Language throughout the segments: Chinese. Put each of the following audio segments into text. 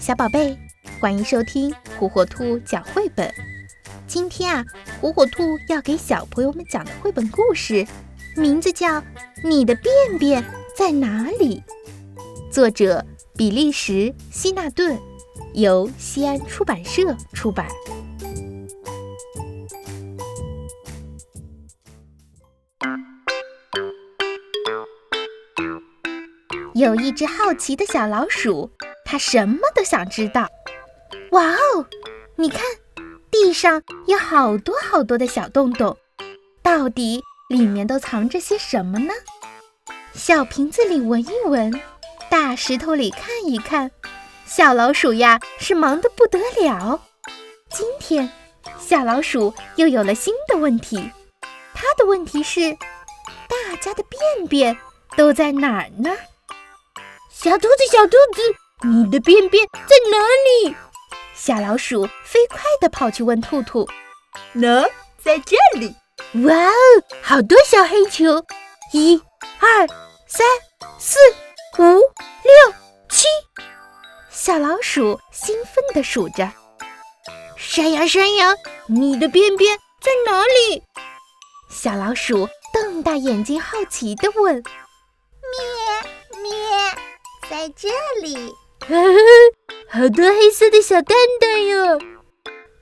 小宝贝，欢迎收听火火兔讲绘本。今天啊，火火兔要给小朋友们讲的绘本故事，名字叫《你的便便在哪里》，作者比利时·希纳顿，由西安出版社出版。有一只好奇的小老鼠，它什么都想知道。哇哦，你看，地上有好多好多的小洞洞，到底里面都藏着些什么呢？小瓶子里闻一闻，大石头里看一看，小老鼠呀是忙得不得了。今天，小老鼠又有了新的问题。它的问题是：大家的便便都在哪儿呢？小兔子，小兔子，你的便便在哪里？小老鼠飞快地跑去问兔兔：“喏，在这里。”哇哦，好多小黑球！一、二、三、四、五、六、七。小老鼠兴奋地数着：“山羊，山羊，你的便便在哪里？”小老鼠瞪大眼睛，好奇地问：“咩咩。”在这里，好多黑色的小蛋蛋哟！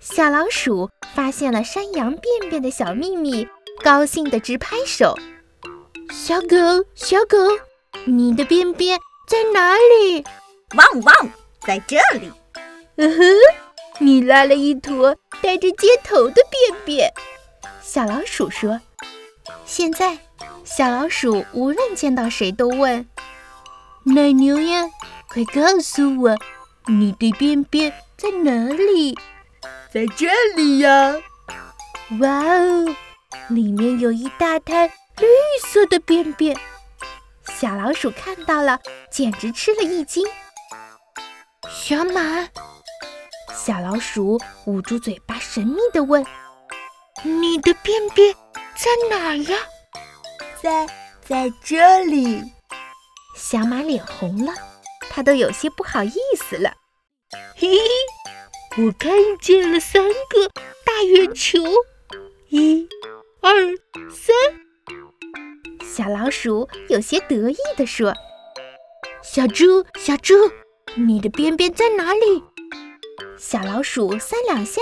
小老鼠发现了山羊便便的小秘密，高兴的直拍手。小狗，小狗，你的便便在哪里？汪汪，在这里。嗯哼，你拉了一坨带着接头的便便。小老鼠说：“现在，小老鼠无论见到谁都问。”奶牛呀，快告诉我，你的便便在哪里？在这里呀！哇哦，里面有一大滩绿色的便便。小老鼠看到了，简直吃了一惊。小马，小老鼠捂住嘴巴，神秘地问：“你的便便在哪呀？”在，在这里。小马脸红了，它都有些不好意思了。嘿嘿，我看见了三个大圆球，一、二、三。小老鼠有些得意地说：“小猪，小猪，你的便便在哪里？”小老鼠三两下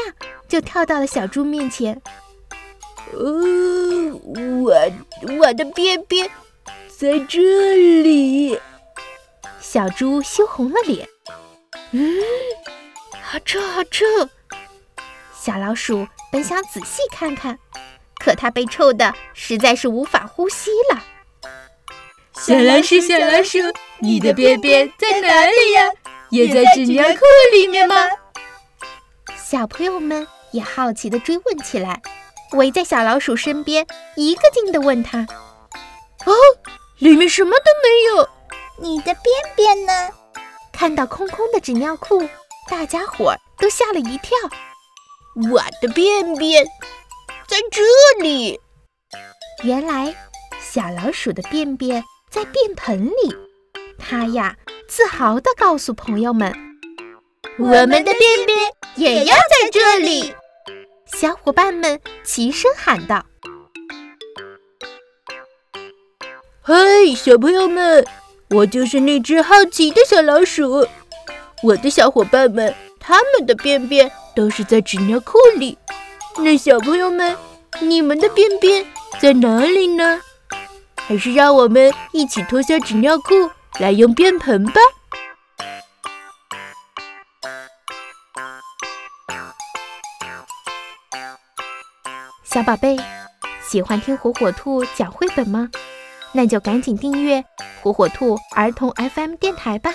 就跳到了小猪面前。呃，我我的便便。在这里，小猪羞红了脸。嗯，好臭，好臭！小老鼠本想仔细看看，可它被臭的实在是无法呼吸了。小老鼠，小老鼠，你的便便在哪里呀？也在纸尿裤里面吗？小朋友们也好奇地追问起来，围在小老鼠身边，一个劲地问他：“哦。”里面什么都没有，你的便便呢？看到空空的纸尿裤，大家伙儿都吓了一跳。我的便便在这里。原来小老鼠的便便在便盆里。它呀，自豪地告诉朋友们：“我们的便便也要在这里。”小伙伴们齐声喊道。嗨，小朋友们，我就是那只好奇的小老鼠。我的小伙伴们，他们的便便都是在纸尿裤里。那小朋友们，你们的便便在哪里呢？还是让我们一起脱下纸尿裤来用便盆吧。小宝贝，喜欢听火火兔讲绘本吗？那就赶紧订阅火火兔儿童 FM 电台吧。